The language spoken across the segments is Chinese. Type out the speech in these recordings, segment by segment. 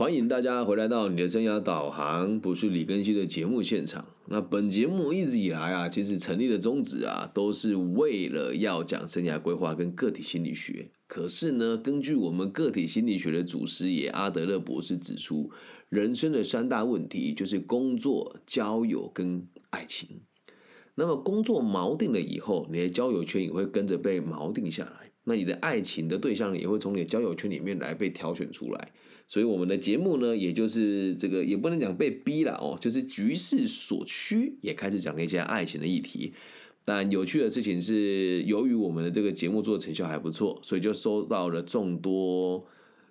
欢迎大家回来到你的生涯导航，不是李根熙的节目现场。那本节目一直以来啊，其实成立的宗旨啊，都是为了要讲生涯规划跟个体心理学。可是呢，根据我们个体心理学的祖师爷阿德勒博士指出，人生的三大问题就是工作、交友跟爱情。那么工作锚定了以后，你的交友圈也会跟着被锚定下来。那你的爱情的对象也会从你的交友圈里面来被挑选出来。所以我们的节目呢，也就是这个也不能讲被逼了哦，就是局势所趋，也开始讲一些爱情的议题。但有趣的事情是，由于我们的这个节目做的成效还不错，所以就收到了众多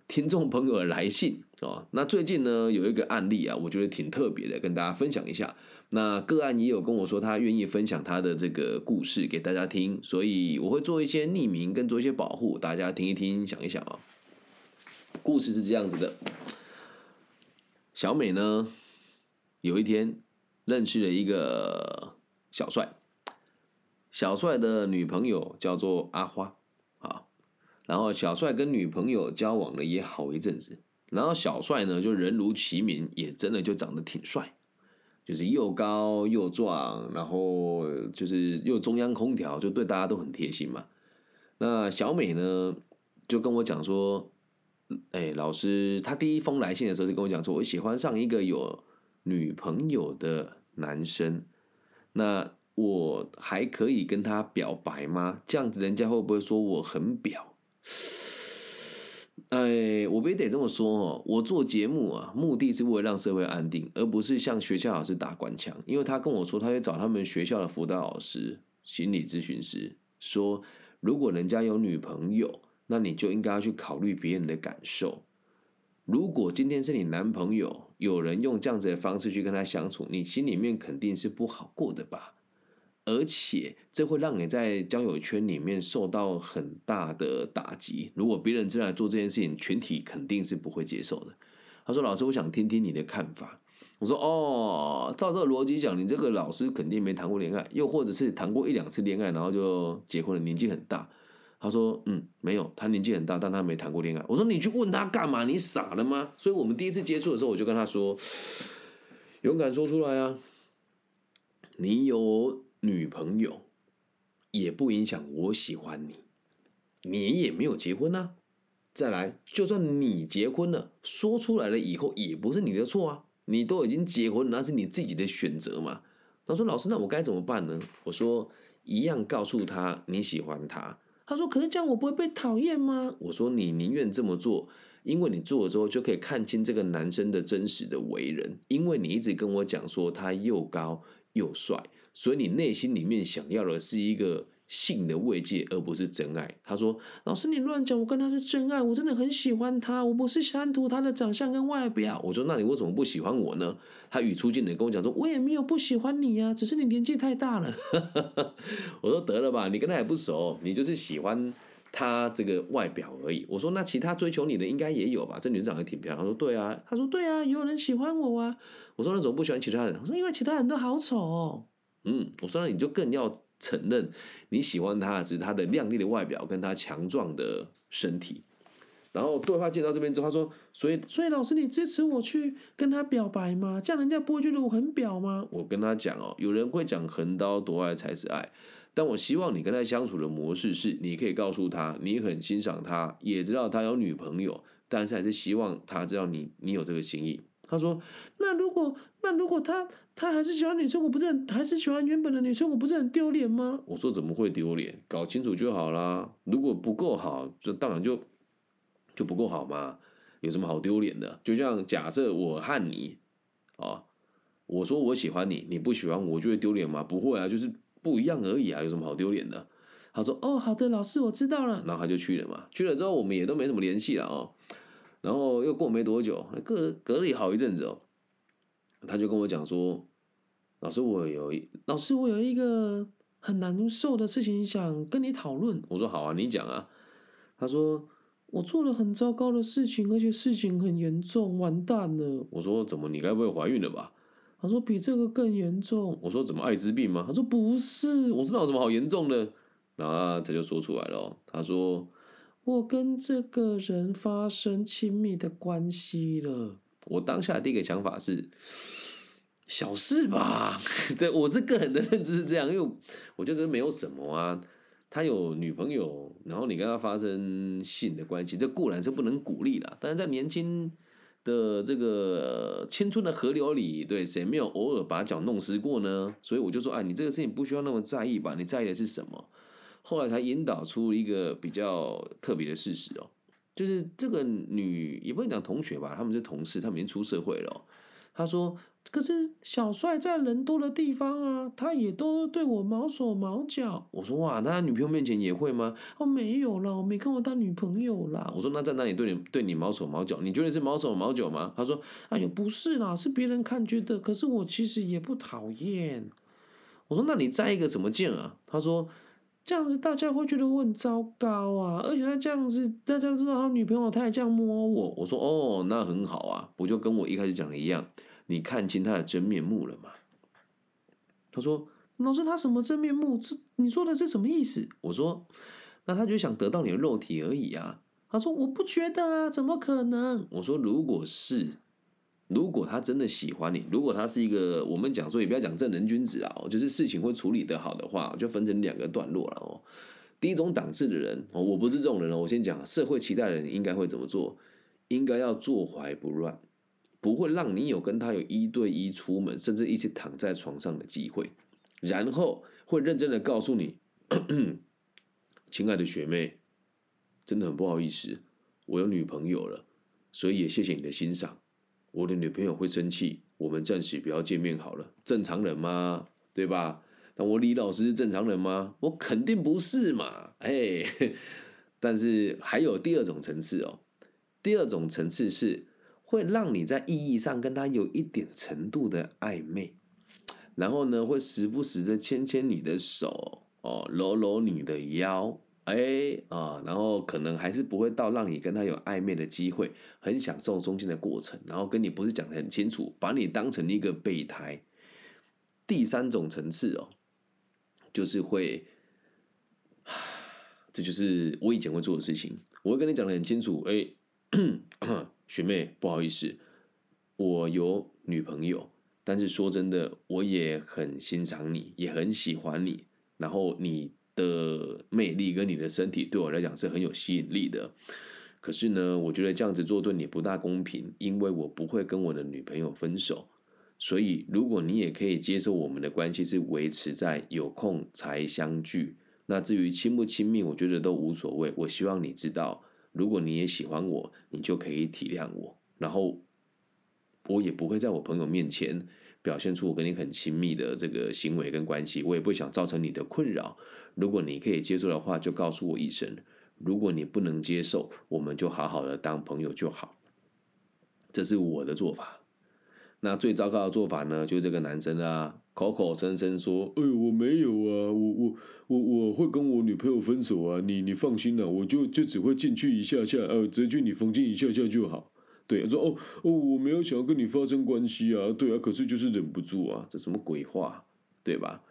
听众朋友的来信哦。那最近呢，有一个案例啊，我觉得挺特别的，跟大家分享一下。那个案也有跟我说，他愿意分享他的这个故事给大家听，所以我会做一些匿名跟做一些保护，大家听一听，想一想啊。故事是这样子的，小美呢，有一天认识了一个小帅，小帅的女朋友叫做阿花啊，然后小帅跟女朋友交往了也好一阵子，然后小帅呢就人如其名，也真的就长得挺帅，就是又高又壮，然后就是又中央空调，就对大家都很贴心嘛。那小美呢就跟我讲说。哎，老师，他第一封来信的时候就跟我讲说，我喜欢上一个有女朋友的男生，那我还可以跟他表白吗？这样子人家会不会说我很表？哎，我不也得这么说哦，我做节目啊，目的是为了让社会安定，而不是向学校老师打官腔。因为他跟我说，他会找他们学校的辅导老师、心理咨询师，说如果人家有女朋友。那你就应该要去考虑别人的感受。如果今天是你男朋友，有人用这样子的方式去跟他相处，你心里面肯定是不好过的吧？而且这会让你在交友圈里面受到很大的打击。如果别人真来做这件事情，群体肯定是不会接受的。他说：“老师，我想听听你的看法。”我说：“哦，照这个逻辑讲，你这个老师肯定没谈过恋爱，又或者是谈过一两次恋爱，然后就结婚了，年纪很大。”他说：“嗯，没有，他年纪很大，但他没谈过恋爱。”我说：“你去问他干嘛？你傻了吗？”所以，我们第一次接触的时候，我就跟他说：“勇敢说出来啊！你有女朋友，也不影响我喜欢你。你也没有结婚啊。再来，就算你结婚了，说出来了以后，也不是你的错啊。你都已经结婚，那是你自己的选择嘛。”他说：“老师，那我该怎么办呢？”我说：“一样告诉他你喜欢他。”他说：“可是这样我不会被讨厌吗？”我说：“你宁愿这么做，因为你做了之后就可以看清这个男生的真实的为人。因为你一直跟我讲说他又高又帅，所以你内心里面想要的是一个。”性的慰藉，而不是真爱。他说：“老师，你乱讲，我跟他是真爱，我真的很喜欢他，我不是贪图他的长相跟外表。”我说：“那你为什么不喜欢我呢？”他语出惊人跟我讲说：“我也没有不喜欢你呀，只是你年纪太大了。”我说：“得了吧，你跟他也不熟，你就是喜欢他这个外表而已。”我说：“那其他追求你的应该也有吧？这女生长得挺漂亮。”他说：“对啊。”他说：“对啊，也有人喜欢我啊。”我说：“那怎么不喜欢其他人？”我说：“因为其他人都好丑。”嗯，我说：“那你就更要。”承认你喜欢他，只是他的靓丽的外表跟他强壮的身体。然后对话见到这边之后，他说：“所以，所以老师，你支持我去跟他表白吗？这样人家不会觉得我很表吗？”我跟他讲哦，有人会讲横刀夺爱才是爱，但我希望你跟他相处的模式是，你可以告诉他你很欣赏他，也知道他有女朋友，但是还是希望他知道你你有这个心意。他说：“那如果那如果他他还是喜欢女生，我不是很还是喜欢原本的女生，我不是很丢脸吗？”我说：“怎么会丢脸？搞清楚就好啦。如果不够好，就当然就就不够好嘛。有什么好丢脸的？就像假设我和你啊，我说我喜欢你，你不喜欢我，就会丢脸吗？不会啊，就是不一样而已啊。有什么好丢脸的？”他说：“哦，好的，老师，我知道了。”然后他就去了嘛。去了之后，我们也都没什么联系了哦。然后又过没多久，隔隔了好一阵子哦，他就跟我讲说：“老师，我有一老师，我有一个很难受的事情想跟你讨论。”我说：“好啊，你讲啊。”他说：“我做了很糟糕的事情，而且事情很严重，完蛋了。”我说：“怎么？你该不会怀孕了吧？”他说：“比这个更严重。”我说：“怎么艾滋病吗？”他说：“不是。”我说：“那有什么好严重的？”然后他就说出来了，他说。我跟这个人发生亲密的关系了。我当下第一个想法是小事吧，对我是个人的认知是这样，因为我觉得没有什么啊。他有女朋友，然后你跟他发生性的关系，这固然是不能鼓励的。但是在年轻的这个青春的河流里，对谁没有偶尔把脚弄湿过呢？所以我就说，哎，你这个事情不需要那么在意吧？你在意的是什么？后来才引导出一个比较特别的事实哦，就是这个女也不能讲同学吧，他们是同事，他们已经出社会了。他说。可是小帅在人多的地方啊，他也都对我毛手毛脚。我说哇，那他女朋友面前也会吗？哦，没有啦，我没看过他女朋友啦。我说那在那里对你对你毛手毛脚？你觉得是毛手毛脚吗？他说哎呦不是啦，是别人看觉得。可是我其实也不讨厌。我说那你在一个什么劲啊？他说这样子大家会觉得我很糟糕啊，而且他这样子大家都知道他女朋友他也这样摸我。我说哦，那很好啊，不就跟我一开始讲的一样。你看清他的真面目了吗？他说：“老师，他什么真面目？这你说的是什么意思？”我说：“那他就想得到你的肉体而已啊。”他说：“我不觉得啊，怎么可能？”我说：“如果是，如果他真的喜欢你，如果他是一个我们讲说也不要讲正人君子啊，就是事情会处理得好的话，就分成两个段落了哦。第一种档次的人哦，我不是这种人哦。我先讲社会期待的人应该会怎么做？应该要坐怀不乱。”不会让你有跟他有一对一出门，甚至一起躺在床上的机会，然后会认真的告诉你，亲爱的学妹，真的很不好意思，我有女朋友了，所以也谢谢你的欣赏。我的女朋友会生气，我们暂时不要见面好了。正常人吗？对吧？但我李老师是正常人吗？我肯定不是嘛。哎，但是还有第二种层次哦，第二种层次是。会让你在意义上跟他有一点程度的暧昧，然后呢，会时不时的牵牵你的手，哦，搂搂你的腰，哎啊，然后可能还是不会到让你跟他有暧昧的机会，很享受中间的过程，然后跟你不是讲的很清楚，把你当成一个备胎。第三种层次哦，就是会，这就是我以前会做的事情，我会跟你讲的很清楚，哎。学妹，不好意思，我有女朋友，但是说真的，我也很欣赏你，也很喜欢你。然后你的魅力跟你的身体对我来讲是很有吸引力的。可是呢，我觉得这样子做对你不大公平，因为我不会跟我的女朋友分手。所以，如果你也可以接受我们的关系是维持在有空才相聚，那至于亲不亲密，我觉得都无所谓。我希望你知道。如果你也喜欢我，你就可以体谅我，然后我也不会在我朋友面前表现出我跟你很亲密的这个行为跟关系，我也不想造成你的困扰。如果你可以接受的话，就告诉我一声；如果你不能接受，我们就好好的当朋友就好。这是我的做法。那最糟糕的做法呢，就是这个男生啊，口口声声说：“哎，我没有啊，我我我我会跟我女朋友分手啊，你你放心了，我就就只会进去一下下，呃，直接去你房间一下下就好。”对，说：“哦哦，我没有想要跟你发生关系啊，对啊，可是就是忍不住啊，这什么鬼话，对吧？”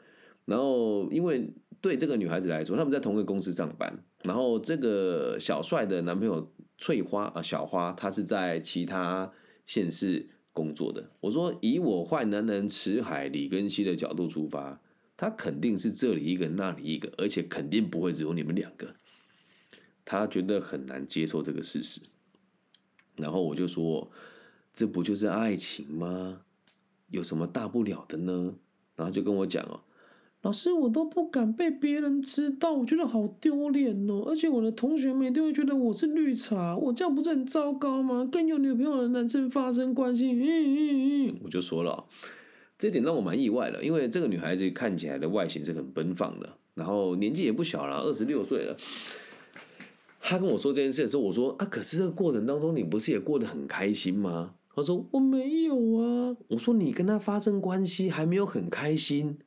然后，因为对这个女孩子来说，他们在同一个公司上班，然后这个小帅的男朋友翠花啊，小花，她是在其他县市。工作的，我说以我坏男人池海李根熙的角度出发，他肯定是这里一个那里一个，而且肯定不会只有你们两个，他觉得很难接受这个事实。然后我就说，这不就是爱情吗？有什么大不了的呢？然后就跟我讲哦。老师，我都不敢被别人知道，我觉得好丢脸哦！而且我的同学们一定会觉得我是绿茶，我这样不是很糟糕吗？跟有女朋友的男生发生关系，嗯嗯嗯，我就说了，这点让我蛮意外的，因为这个女孩子看起来的外形是很奔放的，然后年纪也不小了，二十六岁了。他跟我说这件事的时候，我说啊，可是这个过程当中，你不是也过得很开心吗？他说我没有啊。我说你跟他发生关系还没有很开心。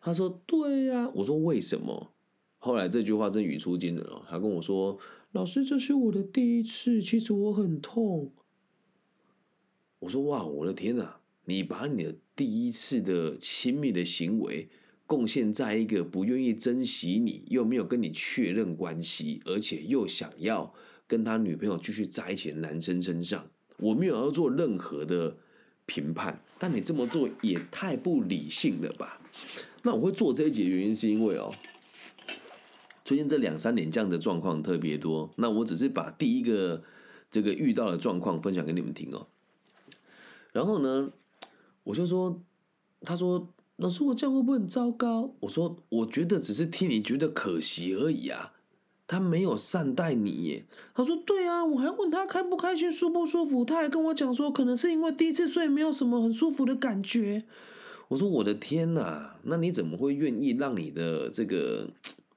他说：“对呀。”我说：“为什么？”后来这句话真语出惊人哦。他跟我说：“老师，这是我的第一次，其实我很痛。”我说：“哇，我的天哪！你把你的第一次的亲密的行为贡献在一个不愿意珍惜你，又没有跟你确认关系，而且又想要跟他女朋友继续在一起的男生身上。我没有要做任何的评判，但你这么做也太不理性了吧？那我会做这一节原因是因为哦，最近这两三年这样的状况特别多。那我只是把第一个这个遇到的状况分享给你们听哦。然后呢，我就说，他说。老师，我这样会不会很糟糕？我说，我觉得只是替你觉得可惜而已啊。他没有善待你耶。他说，对啊，我还问他开不开心、舒不舒服，他还跟我讲说，可能是因为第一次睡没有什么很舒服的感觉。我说，我的天哪，那你怎么会愿意让你的这个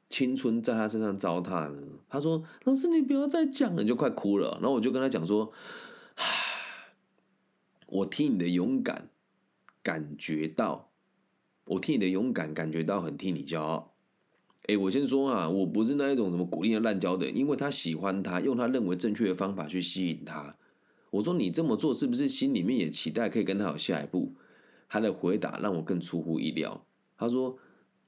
青春在他身上糟蹋呢？他说，老师你不要再讲了，你就快哭了。然后我就跟他讲说，唉，我替你的勇敢感觉到。我替你的勇敢感觉到很替你骄傲。哎，我先说啊，我不是那一种什么鼓励的滥交的，因为他喜欢他，用他认为正确的方法去吸引他。我说你这么做是不是心里面也期待可以跟他有下一步？他的回答让我更出乎意料。他说：“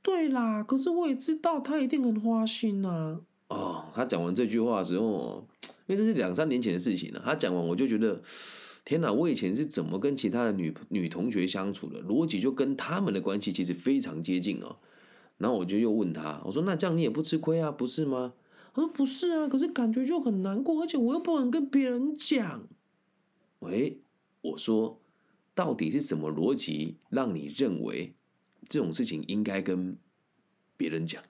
对啦，可是我也知道他一定很花心呐。”哦，他讲完这句话的时候，因为这是两三年前的事情了。他讲完我就觉得。天哪！我以前是怎么跟其他的女女同学相处的？逻辑就跟他们的关系其实非常接近哦。然后我就又问他，我说：“那这样你也不吃亏啊，不是吗？”他说：“不是啊，可是感觉就很难过，而且我又不能跟别人讲。”喂，我说，到底是什么逻辑让你认为这种事情应该跟别人讲？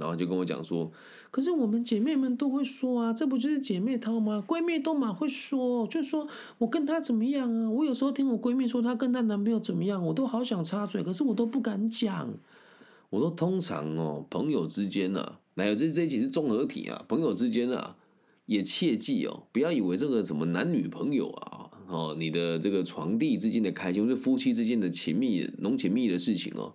然后就跟我讲说，可是我们姐妹们都会说啊，这不就是姐妹淘吗？闺蜜都蛮会说，就说我跟她怎么样啊？我有时候听我闺蜜说她跟她男朋友怎么样，我都好想插嘴，可是我都不敢讲。我说通常哦，朋友之间啊，哪有这这一集是综合体啊？朋友之间啊，也切记哦，不要以为这个什么男女朋友啊，哦，你的这个床地之间的开心，或者夫妻之间的亲密、浓情蜜的事情哦。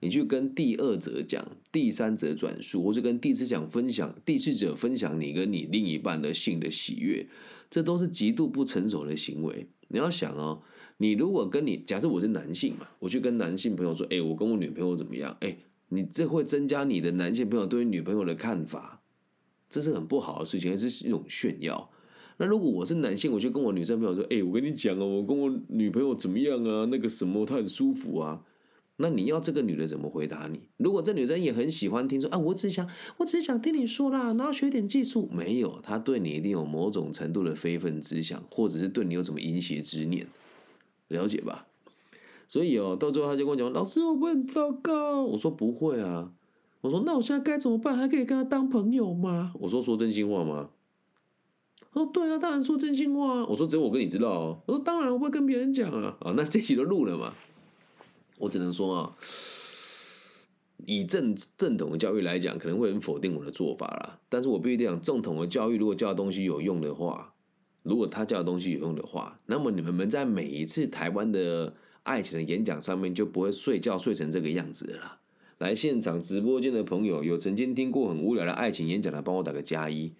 你去跟第二者讲，第三者转述，或者跟第四讲分享，第四者分享你跟你另一半的性的喜悦，这都是极度不成熟的行为。你要想哦，你如果跟你假设我是男性嘛，我去跟男性朋友说，哎，我跟我女朋友怎么样？哎，你这会增加你的男性朋友对于女朋友的看法，这是很不好的事情，这是一种炫耀。那如果我是男性，我就跟我女生朋友说，哎，我跟你讲哦，我跟我女朋友怎么样啊？那个什么，她很舒服啊。那你要这个女的怎么回答你？如果这女生也很喜欢听说啊，我只想，我只是想听你说啦，然后学点技术。没有，她对你一定有某种程度的非分之想，或者是对你有什么淫邪之念，了解吧？所以哦，到最后他就跟我讲，老师我不很糟糕？我说不会啊。我说那我现在该怎么办？还可以跟他当朋友吗？我说说真心话吗？哦对啊，当然说真心话啊。我说只有我跟你知道哦。我说当然我不会跟别人讲啊。啊，那这期都录了嘛？我只能说啊，以正正统的教育来讲，可能会很否定我的做法啦。但是我必须得讲，正统的教育如果教的东西有用的话，如果他教的东西有用的话，那么你们们在每一次台湾的爱情的演讲上面就不会睡觉睡成这个样子了。来现场直播间的朋友，有曾经听过很无聊的爱情演讲的，帮我打个加一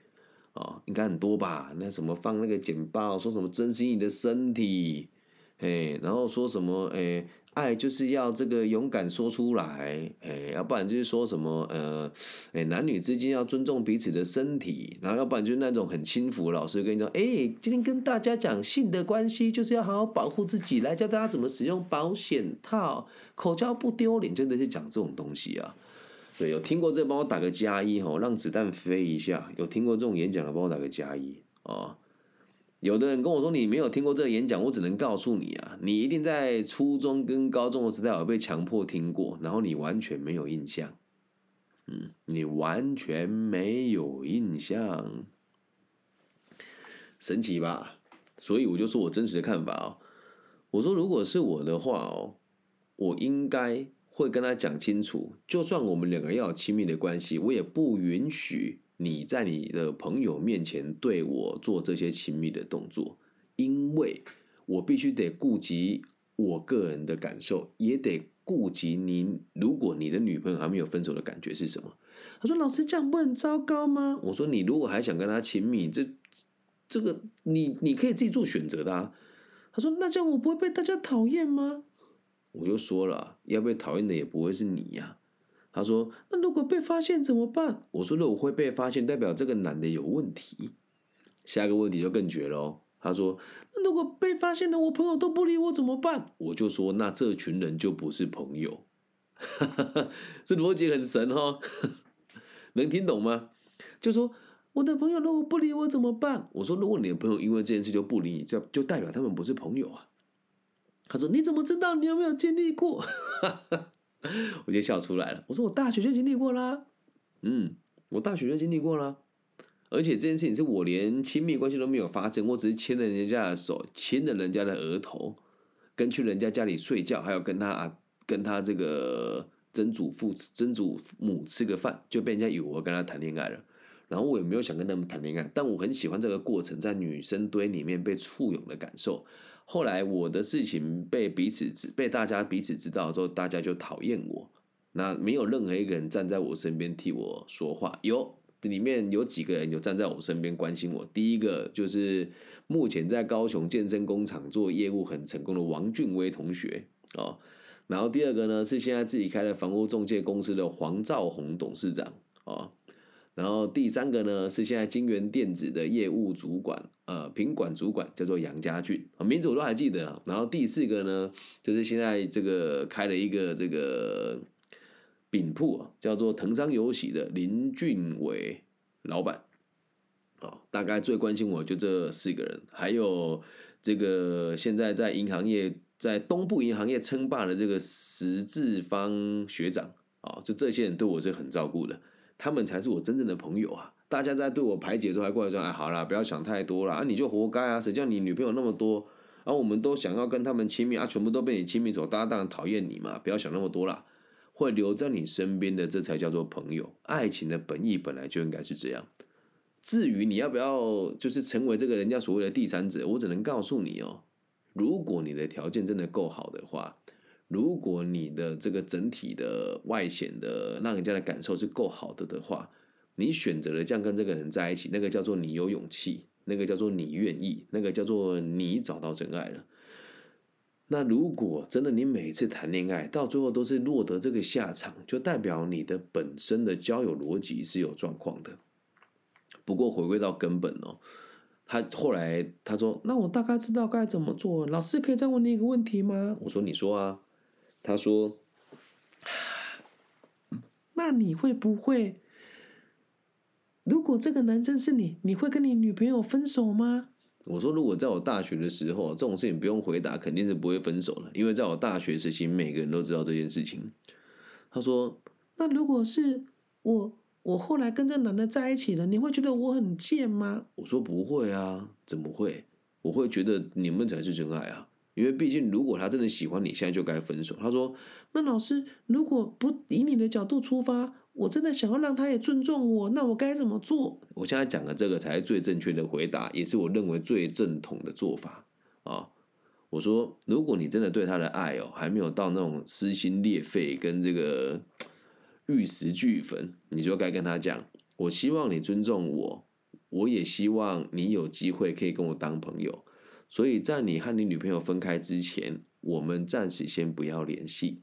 哦，应该很多吧？那什么放那个简报，说什么珍惜你的身体，嘿，然后说什么诶。爱就是要这个勇敢说出来，哎，要不然就是说什么，呃，哎，男女之间要尊重彼此的身体，然后要不然就是那种很轻浮，老师跟你说，哎，今天跟大家讲性的关系，就是要好好保护自己，来教大家怎么使用保险套，口交不丢脸，真的是讲这种东西啊。对，有听过这帮我打个加一哈，让子弹飞一下。有听过这种演讲的，帮我打个加一啊。有的人跟我说你没有听过这个演讲，我只能告诉你啊，你一定在初中跟高中的时代有被强迫听过，然后你完全没有印象，嗯，你完全没有印象，神奇吧？所以我就说我真实的看法哦，我说如果是我的话哦，我应该会跟他讲清楚，就算我们两个要有亲密的关系，我也不允许。你在你的朋友面前对我做这些亲密的动作，因为我必须得顾及我个人的感受，也得顾及你。如果你的女朋友还没有分手的感觉是什么？他说：“老师这样不很糟糕吗？”我说：“你如果还想跟他亲密，这这个你你可以自己做选择的啊。”他说：“那这样我不会被大家讨厌吗？”我就说了，要被讨厌的也不会是你呀。他说：“那如果被发现怎么办？”我说：“如果会被发现，代表这个男的有问题。”下一个问题就更绝喽。他说：“那如果被发现了，我朋友都不理我怎么办？”我就说：“那这群人就不是朋友。”这逻辑很神哈，能听懂吗？就说我的朋友如果不理我怎么办？我说：“如果你的朋友因为这件事就不理你，就就代表他们不是朋友啊。”他说：“你怎么知道？你有没有经历过？” 我就笑出来了。我说：“我大学就经历过啦。”嗯，我大学就经历过啦。而且这件事情是我连亲密关系都没有发生，我只是牵了人家的手，亲了人家的额头，跟去人家家里睡觉，还有跟他啊，跟他这个曾祖父、曾祖母吃个饭，就被人家以为我跟他谈恋爱了。然后我也没有想跟他们谈恋爱，但我很喜欢这个过程，在女生堆里面被簇拥的感受。后来我的事情被彼此，被大家彼此知道之后，大家就讨厌我。那没有任何一个人站在我身边替我说话。有里面有几个人有站在我身边关心我。第一个就是目前在高雄健身工厂做业务很成功的王俊威同学哦。然后第二个呢是现在自己开了房屋中介公司的黄兆宏董事长哦。然后第三个呢是现在金源电子的业务主管，呃，品管主管叫做杨家俊，名字我都还记得。然后第四个呢，就是现在这个开了一个这个饼铺，叫做腾商有喜的林俊伟老板。哦，大概最关心我就这四个人，还有这个现在在银行业在东部银行业称霸的这个石志芳学长，啊，就这些人对我是很照顾的。他们才是我真正的朋友啊！大家在对我排解的时候还过来说：“哎，好啦，不要想太多了啊，你就活该啊！谁叫你女朋友那么多？然后我们都想要跟他们亲密啊，全部都被你亲密走，大家当然讨厌你嘛！不要想那么多啦，会留在你身边的，这才叫做朋友。爱情的本意本来就应该是这样。至于你要不要就是成为这个人家所谓的第三者，我只能告诉你哦，如果你的条件真的够好的话。如果你的这个整体的外显的让人家的感受是够好的的话，你选择了这样跟这个人在一起，那个叫做你有勇气，那个叫做你愿意，那个叫做你找到真爱了。那如果真的你每次谈恋爱到最后都是落得这个下场，就代表你的本身的交友逻辑是有状况的。不过回归到根本哦，他后来他说：“那我大概知道该怎么做。”老师可以再问你一个问题吗？我说：“你说啊。”他说：“那你会不会？如果这个男生是你，你会跟你女朋友分手吗？”我说：“如果在我大学的时候，这种事情不用回答，肯定是不会分手了，因为在我大学时期，每个人都知道这件事情。”他说：“那如果是我，我后来跟这男的在一起了，你会觉得我很贱吗？”我说：“不会啊，怎么会？我会觉得你们才是真爱啊。”因为毕竟，如果他真的喜欢你，现在就该分手。他说：“那老师，如果不以你的角度出发，我真的想要让他也尊重我，那我该怎么做？”我现在讲的这个才是最正确的回答，也是我认为最正统的做法啊。我说：“如果你真的对他的爱哦，还没有到那种撕心裂肺跟这个玉石俱焚，你就该跟他讲：我希望你尊重我，我也希望你有机会可以跟我当朋友。”所以在你和你女朋友分开之前，我们暂时先不要联系。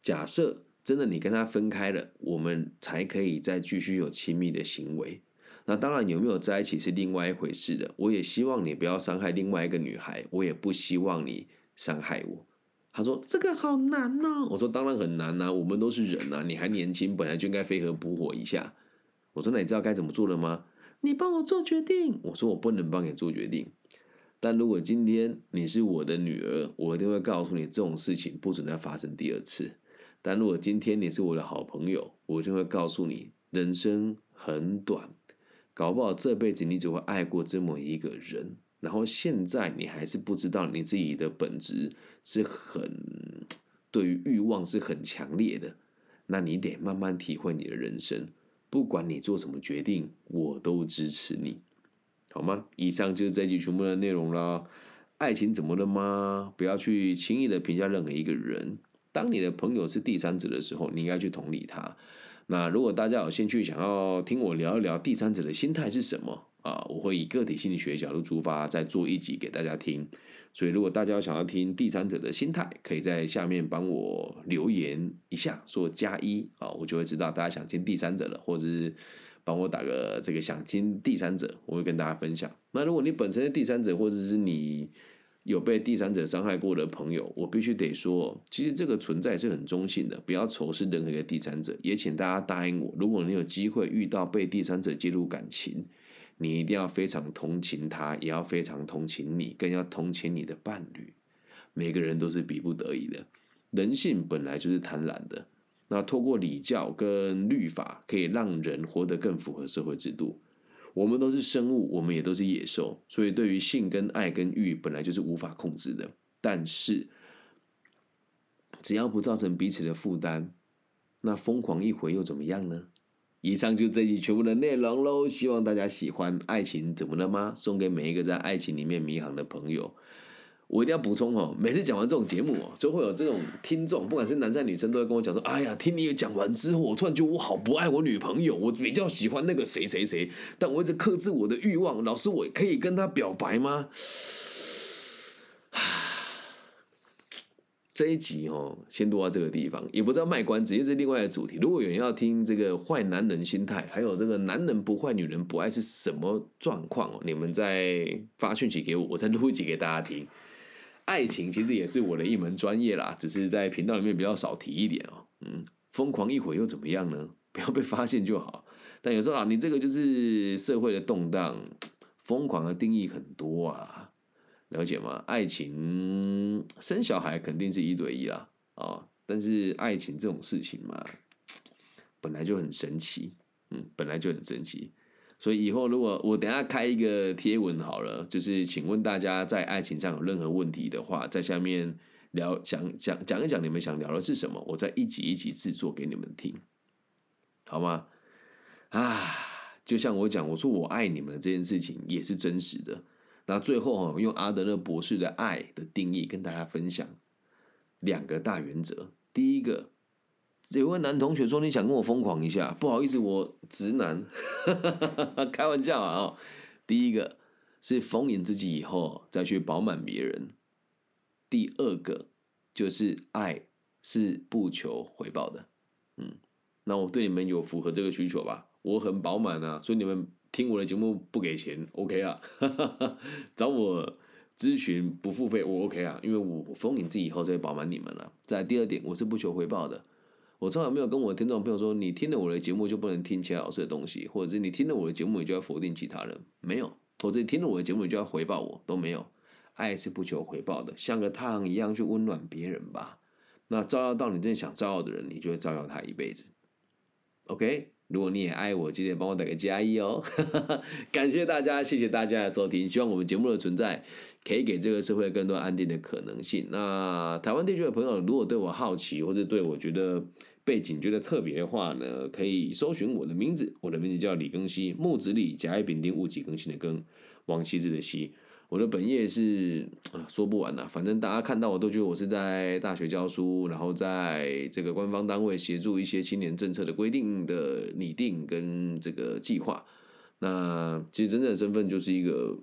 假设真的你跟他分开了，我们才可以再继续有亲密的行为。那当然有没有在一起是另外一回事的。我也希望你不要伤害另外一个女孩，我也不希望你伤害我。他说这个好难呢。我说当然很难呐，我们都是人呐，你还年轻，本来就应该飞蛾扑火一下。我说那你知道该怎么做了吗？你帮我做决定。我说我不能帮你做决定。但如果今天你是我的女儿，我一定会告诉你这种事情不准再发生第二次。但如果今天你是我的好朋友，我一定会告诉你，人生很短，搞不好这辈子你只会爱过这么一个人。然后现在你还是不知道你自己的本质是很对于欲望是很强烈的，那你得慢慢体会你的人生。不管你做什么决定，我都支持你。好吗？以上就是这集全部的内容了。爱情怎么了吗？不要去轻易的评价任何一个人。当你的朋友是第三者的时候，你应该去同理他。那如果大家有兴趣想要听我聊一聊第三者的心态是什么啊，我会以个体心理学角度出发，再做一集给大家听。所以，如果大家想要听第三者的心态，可以在下面帮我留言一下，说加一啊，我就会知道大家想听第三者了，或者是帮我打个这个想听第三者，我会跟大家分享。那如果你本身是第三者，或者是你有被第三者伤害过的朋友，我必须得说，其实这个存在是很中性的，不要仇视任何一个第三者。也请大家答应我，如果你有机会遇到被第三者介入感情，你一定要非常同情他，也要非常同情你，更要同情你的伴侣。每个人都是逼不得已的，人性本来就是贪婪的。那透过礼教跟律法，可以让人活得更符合社会制度。我们都是生物，我们也都是野兽，所以对于性跟爱跟欲，本来就是无法控制的。但是，只要不造成彼此的负担，那疯狂一回又怎么样呢？以上就这集全部的内容喽，希望大家喜欢。爱情怎么了吗？送给每一个在爱情里面迷航的朋友。我一定要补充哦，每次讲完这种节目哦，就会有这种听众，不管是男生女生，都会跟我讲说：“哎呀，听你讲完之后，我突然觉得我好不爱我女朋友，我比较喜欢那个谁谁谁，但我一直克制我的欲望。老师，我可以跟他表白吗？”这一集哦，先录到这个地方，也不知道卖关子，因为是另外的主题。如果有人要听这个坏男人心态，还有这个男人不坏，女人不爱是什么状况，你们再发讯息给我，我再录一集给大家听。爱情其实也是我的一门专业啦，只是在频道里面比较少提一点哦。嗯，疯狂一会又怎么样呢？不要被发现就好。但有时候啊，你这个就是社会的动荡，疯狂的定义很多啊。了解吗？爱情生小孩肯定是一对一啦，啊，但是爱情这种事情嘛，本来就很神奇，嗯，本来就很神奇。所以以后如果我等下开一个贴文好了，就是请问大家在爱情上有任何问题的话，在下面聊讲讲讲一讲你们想聊的是什么，我再一集一集制作给你们听，好吗？啊，就像我讲，我说我爱你们这件事情也是真实的。那最后哈，用阿德勒博士的爱的定义跟大家分享两个大原则。第一个，有位男同学说你想跟我疯狂一下，不好意思，我直男，开玩笑啊。哦，第一个是丰盈自己以后再去饱满别人。第二个就是爱是不求回报的。嗯，那我对你们有符合这个需求吧？我很饱满啊，所以你们。听我的节目不给钱，OK 啊？找我咨询不付费，我 OK 啊？因为我封你自己以后就会饱满你们了。在第二点，我是不求回报的。我从来没有跟我的听众朋友说，你听了我的节目就不能听其他老师的东西，或者是你听了我的节目你就要否定其他人，没有。或者听了我的节目你就要回报我，都没有。爱是不求回报的，像个太阳一样去温暖别人吧。那照耀到你真想照耀的人，你就会照耀他一辈子。OK。如果你也爱我，记得帮我打个加一哦！感谢大家，谢谢大家的收听。希望我们节目的存在可以给这个社会更多安定的可能性。那台湾地区的朋友，如果对我好奇，或者对我觉得背景觉得特别的话呢，可以搜寻我的名字，我的名字叫李庚希，木子李，甲乙丙丁戊己庚辛的庚，王羲之的羲。我的本业是啊，说不完了。反正大家看到我都觉得我是在大学教书，然后在这个官方单位协助一些青年政策的规定的拟定跟这个计划。那其实真正的身份就是一个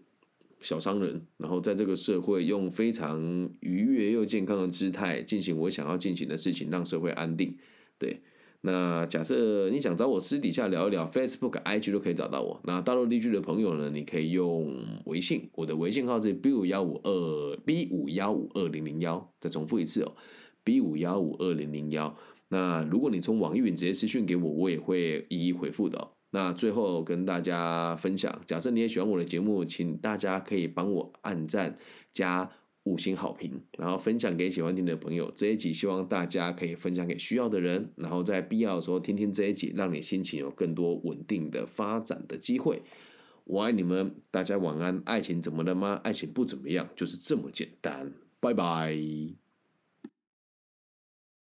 小商人，然后在这个社会用非常愉悦又健康的姿态进行我想要进行的事情，让社会安定。对。那假设你想找我私底下聊一聊，Facebook、IG 都可以找到我。那大陆地区的朋友呢，你可以用微信，我的微信号是 B 五幺五二 B 五幺五二零零幺。再重复一次哦，B 五幺五二零零幺。那如果你从网易云直接私讯给我，我也会一一回复的。那最后跟大家分享，假设你也喜欢我的节目，请大家可以帮我按赞加。五星好评，然后分享给喜欢听的朋友。这一集希望大家可以分享给需要的人，然后在必要的时候听听这一集，让你心情有更多稳定的发展的机会。我爱你们，大家晚安。爱情怎么了吗？爱情不怎么样，就是这么简单。拜拜。